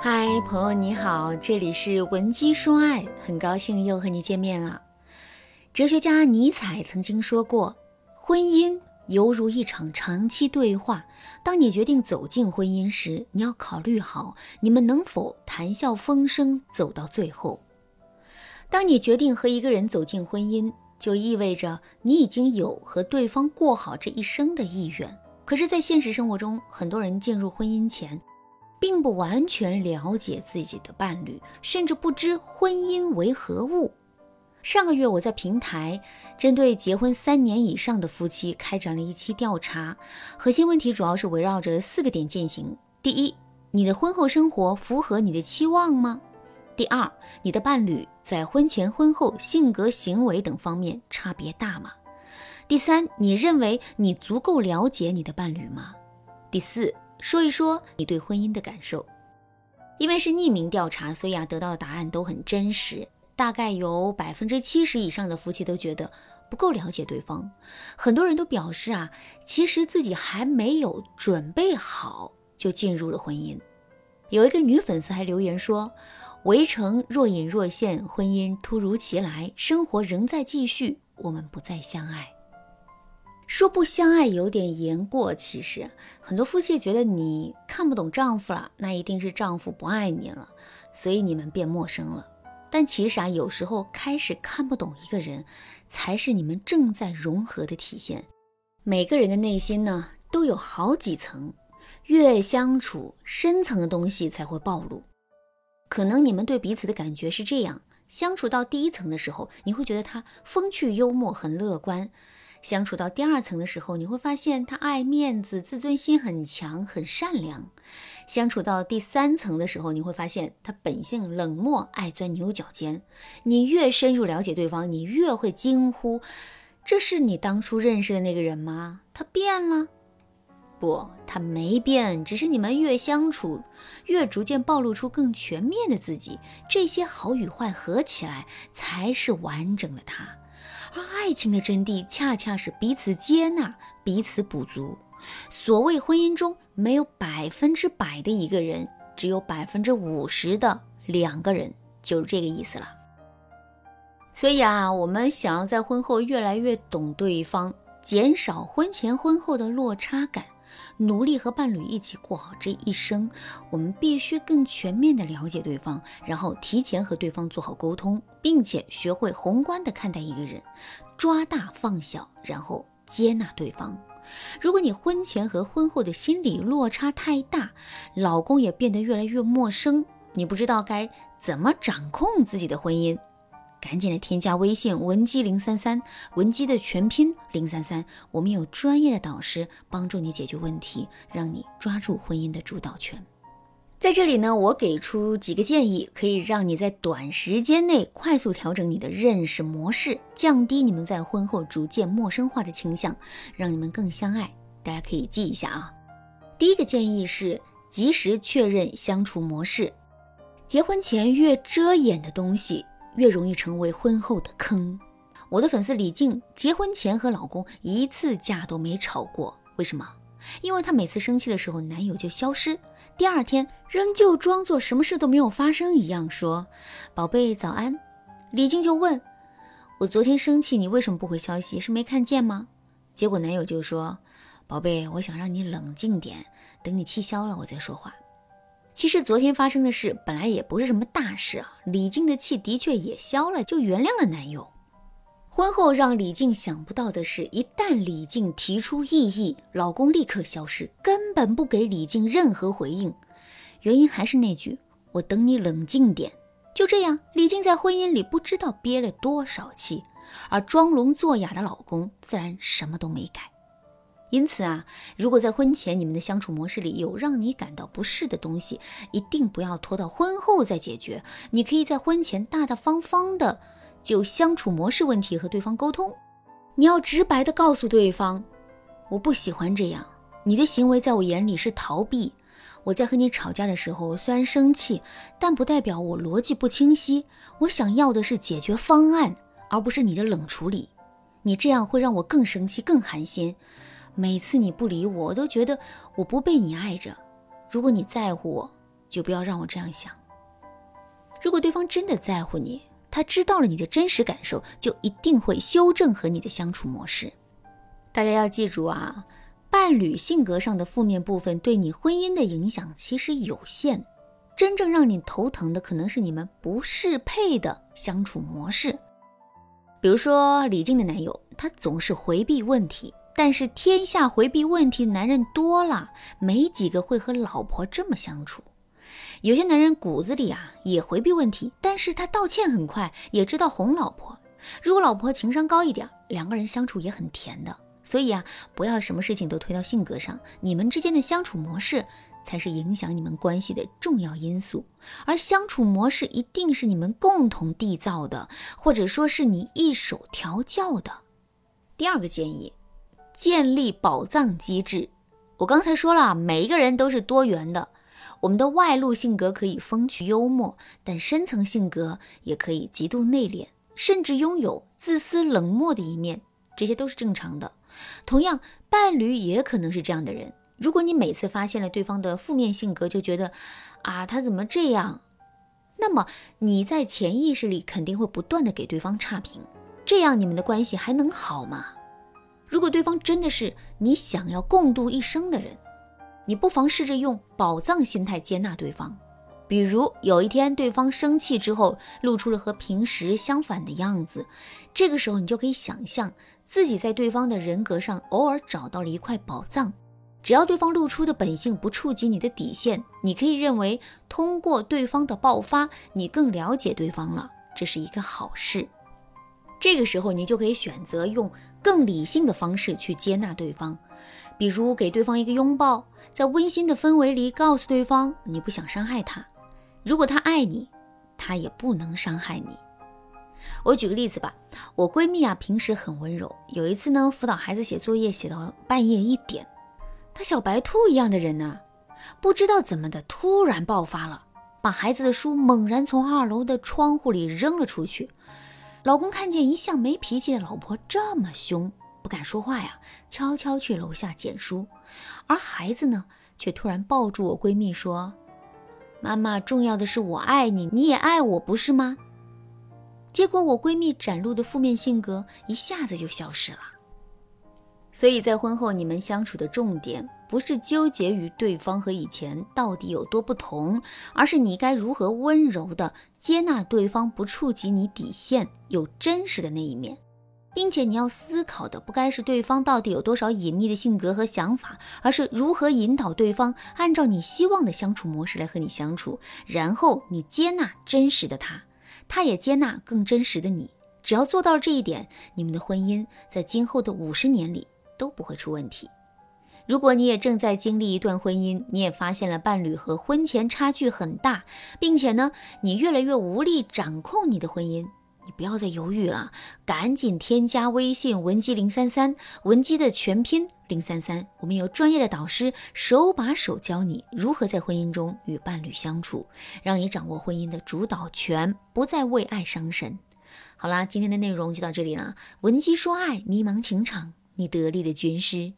嗨，朋友你好，这里是文姬说爱，很高兴又和你见面了。哲学家尼采曾经说过，婚姻犹如一场长期对话。当你决定走进婚姻时，你要考虑好你们能否谈笑风生走到最后。当你决定和一个人走进婚姻，就意味着你已经有和对方过好这一生的意愿。可是，在现实生活中，很多人进入婚姻前，并不完全了解自己的伴侣，甚至不知婚姻为何物。上个月，我在平台针对结婚三年以上的夫妻开展了一期调查，核心问题主要是围绕着四个点进行：第一，你的婚后生活符合你的期望吗？第二，你的伴侣在婚前婚后性格、行为等方面差别大吗？第三，你认为你足够了解你的伴侣吗？第四，说一说你对婚姻的感受。因为是匿名调查，所以啊，得到的答案都很真实。大概有百分之七十以上的夫妻都觉得不够了解对方，很多人都表示啊，其实自己还没有准备好就进入了婚姻。有一个女粉丝还留言说。围城若隐若现，婚姻突如其来，生活仍在继续，我们不再相爱。说不相爱有点言过其实，很多夫妻觉得你看不懂丈夫了，那一定是丈夫不爱你了，所以你们变陌生了。但其实啊，有时候开始看不懂一个人，才是你们正在融合的体现。每个人的内心呢，都有好几层，越相处，深层的东西才会暴露。可能你们对彼此的感觉是这样：相处到第一层的时候，你会觉得他风趣幽默、很乐观；相处到第二层的时候，你会发现他爱面子、自尊心很强、很善良；相处到第三层的时候，你会发现他本性冷漠、爱钻牛角尖。你越深入了解对方，你越会惊呼：这是你当初认识的那个人吗？他变了。不，他没变，只是你们越相处，越逐渐暴露出更全面的自己。这些好与坏合起来，才是完整的他。而爱情的真谛，恰恰是彼此接纳，彼此补足。所谓婚姻中没有百分之百的一个人，只有百分之五十的两个人，就是这个意思了。所以啊，我们想要在婚后越来越懂对方，减少婚前婚后的落差感。努力和伴侣一起过好这一生，我们必须更全面的了解对方，然后提前和对方做好沟通，并且学会宏观的看待一个人，抓大放小，然后接纳对方。如果你婚前和婚后的心理落差太大，老公也变得越来越陌生，你不知道该怎么掌控自己的婚姻。赶紧来添加微信文姬零三三，文姬的全拼零三三，我们有专业的导师帮助你解决问题，让你抓住婚姻的主导权。在这里呢，我给出几个建议，可以让你在短时间内快速调整你的认识模式，降低你们在婚后逐渐陌生化的倾向，让你们更相爱。大家可以记一下啊。第一个建议是及时确认相处模式，结婚前越遮掩的东西。越容易成为婚后的坑。我的粉丝李静结婚前和老公一次架都没吵过，为什么？因为她每次生气的时候，男友就消失，第二天仍旧装作什么事都没有发生一样说：“宝贝，早安。”李静就问：“我昨天生气，你为什么不回消息？是没看见吗？”结果男友就说：“宝贝，我想让你冷静点，等你气消了，我再说话。”其实昨天发生的事本来也不是什么大事啊，李静的气的确也消了，就原谅了男友。婚后让李静想不到的是，一旦李静提出异议，老公立刻消失，根本不给李静任何回应。原因还是那句：“我等你冷静点。”就这样，李静在婚姻里不知道憋了多少气，而装聋作哑的老公自然什么都没改。因此啊，如果在婚前你们的相处模式里有让你感到不适的东西，一定不要拖到婚后再解决。你可以在婚前大大方方的就相处模式问题和对方沟通。你要直白的告诉对方，我不喜欢这样，你的行为在我眼里是逃避。我在和你吵架的时候虽然生气，但不代表我逻辑不清晰。我想要的是解决方案，而不是你的冷处理。你这样会让我更生气、更寒心。每次你不理我，我都觉得我不被你爱着。如果你在乎我，就不要让我这样想。如果对方真的在乎你，他知道了你的真实感受，就一定会修正和你的相处模式。大家要记住啊，伴侣性格上的负面部分对你婚姻的影响其实有限，真正让你头疼的可能是你们不适配的相处模式。比如说李静的男友，他总是回避问题，但是天下回避问题的男人多了，没几个会和老婆这么相处。有些男人骨子里啊也回避问题，但是他道歉很快，也知道哄老婆。如果老婆情商高一点，两个人相处也很甜的。所以啊，不要什么事情都推到性格上，你们之间的相处模式才是影响你们关系的重要因素。而相处模式一定是你们共同缔造的，或者说是你一手调教的。第二个建议，建立宝藏机制。我刚才说了，每一个人都是多元的。我们的外露性格可以风趣幽默，但深层性格也可以极度内敛，甚至拥有自私冷漠的一面，这些都是正常的。同样，伴侣也可能是这样的人。如果你每次发现了对方的负面性格，就觉得啊他怎么这样，那么你在潜意识里肯定会不断的给对方差评，这样你们的关系还能好吗？如果对方真的是你想要共度一生的人。你不妨试着用宝藏心态接纳对方，比如有一天对方生气之后，露出了和平时相反的样子，这个时候你就可以想象自己在对方的人格上偶尔找到了一块宝藏。只要对方露出的本性不触及你的底线，你可以认为通过对方的爆发，你更了解对方了，这是一个好事。这个时候你就可以选择用更理性的方式去接纳对方，比如给对方一个拥抱。在温馨的氛围里，告诉对方你不想伤害他。如果他爱你，他也不能伤害你。我举个例子吧，我闺蜜啊，平时很温柔。有一次呢，辅导孩子写作业，写到半夜一点，她小白兔一样的人呢，不知道怎么的，突然爆发了，把孩子的书猛然从二楼的窗户里扔了出去。老公看见一向没脾气的老婆这么凶。不敢说话呀，悄悄去楼下捡书，而孩子呢，却突然抱住我闺蜜说：“妈妈，重要的是我爱你，你也爱我，不是吗？”结果我闺蜜展露的负面性格一下子就消失了。所以在婚后你们相处的重点，不是纠结于对方和以前到底有多不同，而是你该如何温柔的接纳对方不触及你底线又真实的那一面。并且你要思考的不该是对方到底有多少隐秘的性格和想法，而是如何引导对方按照你希望的相处模式来和你相处，然后你接纳真实的他，他也接纳更真实的你。只要做到了这一点，你们的婚姻在今后的五十年里都不会出问题。如果你也正在经历一段婚姻，你也发现了伴侣和婚前差距很大，并且呢，你越来越无力掌控你的婚姻。你不要再犹豫了，赶紧添加微信文姬零三三，文姬的全拼零三三。我们有专业的导师手把手教你如何在婚姻中与伴侣相处，让你掌握婚姻的主导权，不再为爱伤神。好啦，今天的内容就到这里了。文姬说爱，迷茫情场，你得力的军师。